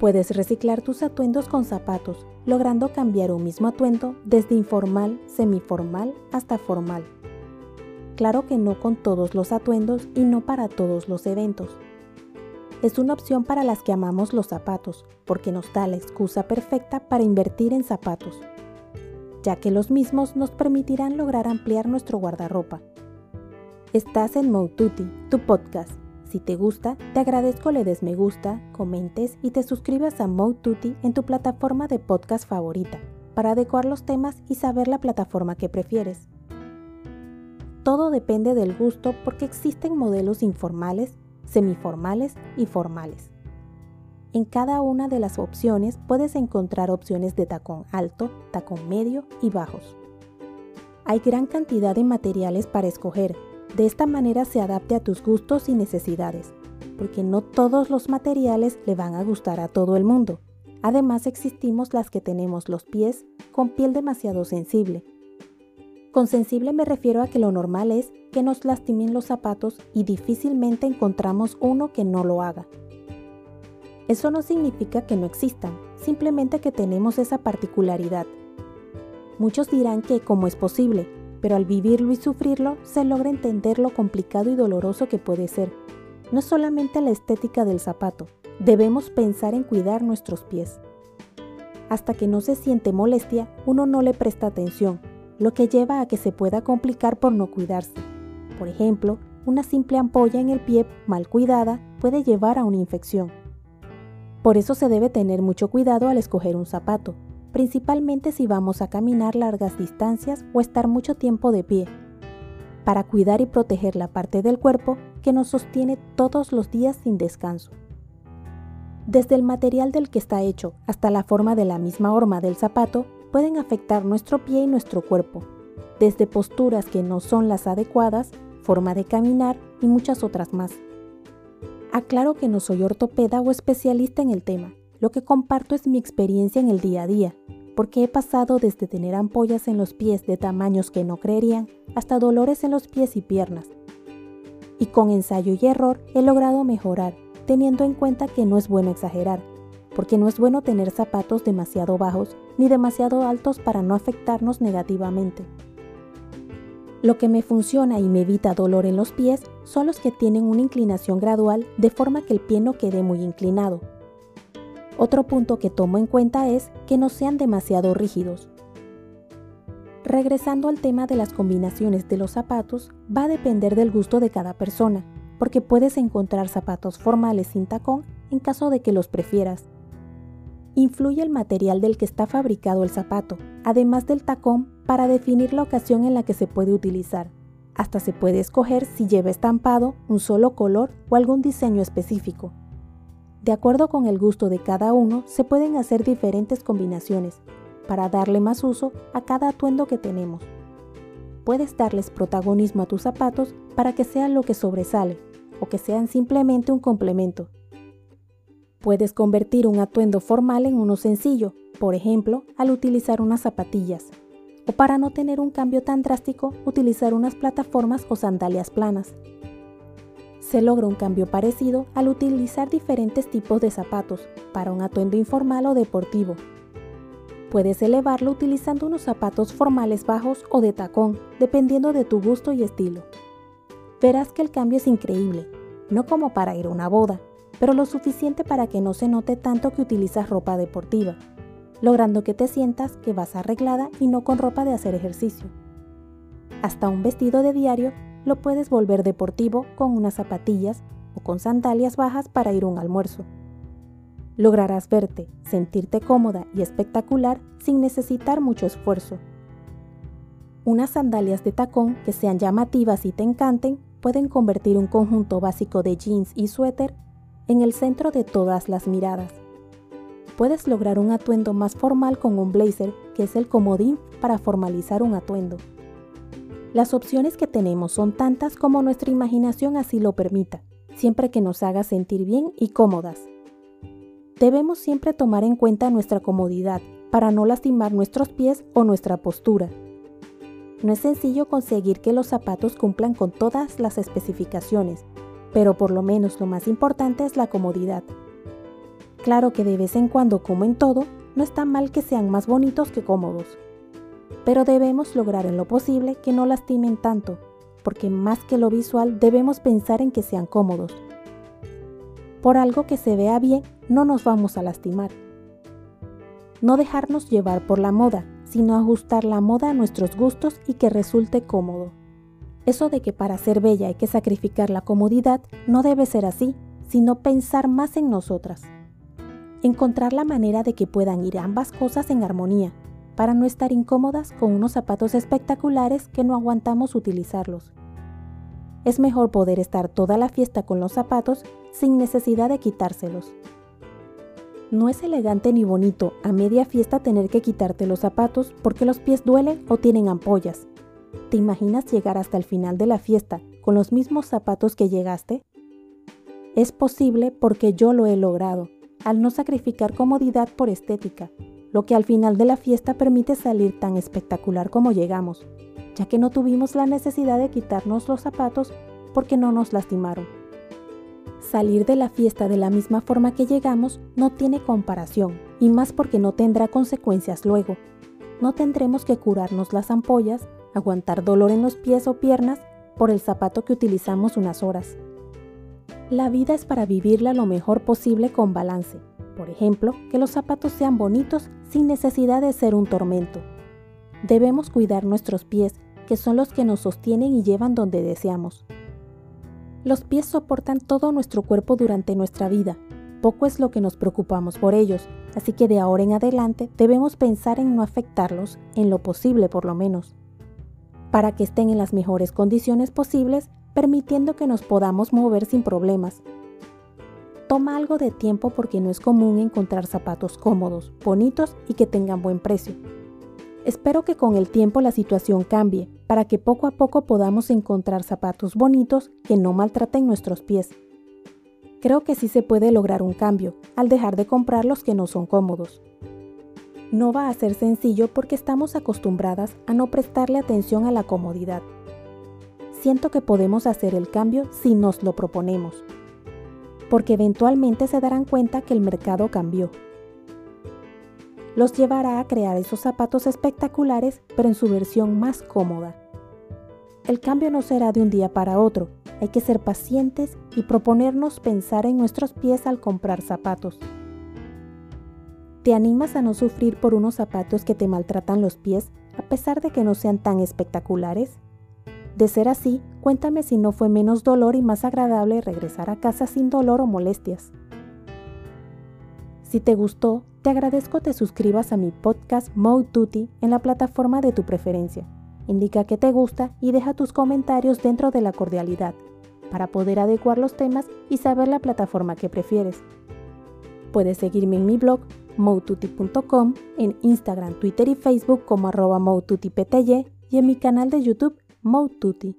Puedes reciclar tus atuendos con zapatos, logrando cambiar un mismo atuendo desde informal, semiformal hasta formal. Claro que no con todos los atuendos y no para todos los eventos. Es una opción para las que amamos los zapatos, porque nos da la excusa perfecta para invertir en zapatos, ya que los mismos nos permitirán lograr ampliar nuestro guardarropa. Estás en Moututi, tu podcast si te gusta, te agradezco le des me gusta, comentes y te suscribas a Mode en tu plataforma de podcast favorita para adecuar los temas y saber la plataforma que prefieres. Todo depende del gusto porque existen modelos informales, semiformales y formales. En cada una de las opciones puedes encontrar opciones de tacón alto, tacón medio y bajos. Hay gran cantidad de materiales para escoger de esta manera se adapte a tus gustos y necesidades, porque no todos los materiales le van a gustar a todo el mundo. Además existimos las que tenemos los pies con piel demasiado sensible. Con sensible me refiero a que lo normal es que nos lastimen los zapatos y difícilmente encontramos uno que no lo haga. Eso no significa que no existan, simplemente que tenemos esa particularidad. Muchos dirán que cómo es posible, pero al vivirlo y sufrirlo se logra entender lo complicado y doloroso que puede ser. No solamente la estética del zapato, debemos pensar en cuidar nuestros pies. Hasta que no se siente molestia, uno no le presta atención, lo que lleva a que se pueda complicar por no cuidarse. Por ejemplo, una simple ampolla en el pie mal cuidada puede llevar a una infección. Por eso se debe tener mucho cuidado al escoger un zapato, principalmente si vamos a caminar largas distancias o estar mucho tiempo de pie, para cuidar y proteger la parte del cuerpo que nos sostiene todos los días sin descanso. Desde el material del que está hecho hasta la forma de la misma horma del zapato pueden afectar nuestro pie y nuestro cuerpo, desde posturas que no son las adecuadas, forma de caminar y muchas otras más. Aclaro que no soy ortopeda o especialista en el tema, lo que comparto es mi experiencia en el día a día, porque he pasado desde tener ampollas en los pies de tamaños que no creerían hasta dolores en los pies y piernas. Y con ensayo y error he logrado mejorar, teniendo en cuenta que no es bueno exagerar, porque no es bueno tener zapatos demasiado bajos ni demasiado altos para no afectarnos negativamente. Lo que me funciona y me evita dolor en los pies son los que tienen una inclinación gradual de forma que el pie no quede muy inclinado, otro punto que tomo en cuenta es que no sean demasiado rígidos. Regresando al tema de las combinaciones de los zapatos, va a depender del gusto de cada persona, porque puedes encontrar zapatos formales sin tacón en caso de que los prefieras. Influye el material del que está fabricado el zapato, además del tacón, para definir la ocasión en la que se puede utilizar. Hasta se puede escoger si lleva estampado, un solo color o algún diseño específico. De acuerdo con el gusto de cada uno, se pueden hacer diferentes combinaciones para darle más uso a cada atuendo que tenemos. Puedes darles protagonismo a tus zapatos para que sean lo que sobresale o que sean simplemente un complemento. Puedes convertir un atuendo formal en uno sencillo, por ejemplo, al utilizar unas zapatillas. O para no tener un cambio tan drástico, utilizar unas plataformas o sandalias planas se logra un cambio parecido al utilizar diferentes tipos de zapatos para un atuendo informal o deportivo. Puedes elevarlo utilizando unos zapatos formales bajos o de tacón, dependiendo de tu gusto y estilo. Verás que el cambio es increíble, no como para ir a una boda, pero lo suficiente para que no se note tanto que utilizas ropa deportiva, logrando que te sientas que vas arreglada y no con ropa de hacer ejercicio. Hasta un vestido de diario lo puedes volver deportivo con unas zapatillas o con sandalias bajas para ir a un almuerzo. Lograrás verte, sentirte cómoda y espectacular sin necesitar mucho esfuerzo. Unas sandalias de tacón que sean llamativas y te encanten pueden convertir un conjunto básico de jeans y suéter en el centro de todas las miradas. Puedes lograr un atuendo más formal con un blazer, que es el comodín para formalizar un atuendo. Las opciones que tenemos son tantas como nuestra imaginación así lo permita, siempre que nos haga sentir bien y cómodas. Debemos siempre tomar en cuenta nuestra comodidad para no lastimar nuestros pies o nuestra postura. No es sencillo conseguir que los zapatos cumplan con todas las especificaciones, pero por lo menos lo más importante es la comodidad. Claro que de vez en cuando, como en todo, no está mal que sean más bonitos que cómodos. Pero debemos lograr en lo posible que no lastimen tanto, porque más que lo visual debemos pensar en que sean cómodos. Por algo que se vea bien, no nos vamos a lastimar. No dejarnos llevar por la moda, sino ajustar la moda a nuestros gustos y que resulte cómodo. Eso de que para ser bella hay que sacrificar la comodidad no debe ser así, sino pensar más en nosotras. Encontrar la manera de que puedan ir ambas cosas en armonía, para no estar incómodas con unos zapatos espectaculares que no aguantamos utilizarlos. Es mejor poder estar toda la fiesta con los zapatos sin necesidad de quitárselos. No es elegante ni bonito a media fiesta tener que quitarte los zapatos porque los pies duelen o tienen ampollas. ¿Te imaginas llegar hasta el final de la fiesta con los mismos zapatos que llegaste? Es posible porque yo lo he logrado, al no sacrificar comodidad por estética, lo que al final de la fiesta permite salir tan espectacular como llegamos, ya que no tuvimos la necesidad de quitarnos los zapatos porque no nos lastimaron. Salir de la fiesta de la misma forma que llegamos no tiene comparación, y más porque no tendrá consecuencias luego. No tendremos que curarnos las ampollas, aguantar dolor en los pies o piernas por el zapato que utilizamos unas horas. La vida es para vivirla lo mejor posible con balance. Por ejemplo, que los zapatos sean bonitos sin necesidad de ser un tormento. Debemos cuidar nuestros pies, que son los que nos sostienen y llevan donde deseamos. Los pies soportan todo nuestro cuerpo durante nuestra vida. Poco es lo que nos preocupamos por ellos, así que de ahora en adelante debemos pensar en no afectarlos, en lo posible por lo menos, para que estén en las mejores condiciones posibles, permitiendo que nos podamos mover sin problemas. Toma algo de tiempo porque no es común encontrar zapatos cómodos, bonitos y que tengan buen precio. Espero que con el tiempo la situación cambie, para que poco a poco podamos encontrar zapatos bonitos que no maltraten nuestros pies. Creo que sí se puede lograr un cambio al dejar de comprar los que no son cómodos. No va a ser sencillo porque estamos acostumbradas a no prestarle atención a la comodidad. Siento que podemos hacer el cambio si nos lo proponemos, porque eventualmente se darán cuenta que el mercado cambió los llevará a crear esos zapatos espectaculares, pero en su versión más cómoda. El cambio no será de un día para otro, hay que ser pacientes y proponernos pensar en nuestros pies al comprar zapatos. ¿Te animas a no sufrir por unos zapatos que te maltratan los pies a pesar de que no sean tan espectaculares? De ser así, cuéntame si no fue menos dolor y más agradable regresar a casa sin dolor o molestias. Si te gustó, te agradezco te suscribas a mi podcast Mode Tutti en la plataforma de tu preferencia. Indica que te gusta y deja tus comentarios dentro de la cordialidad para poder adecuar los temas y saber la plataforma que prefieres. Puedes seguirme en mi blog moututi.com, en Instagram, Twitter y Facebook como arroba y en mi canal de YouTube Moututi.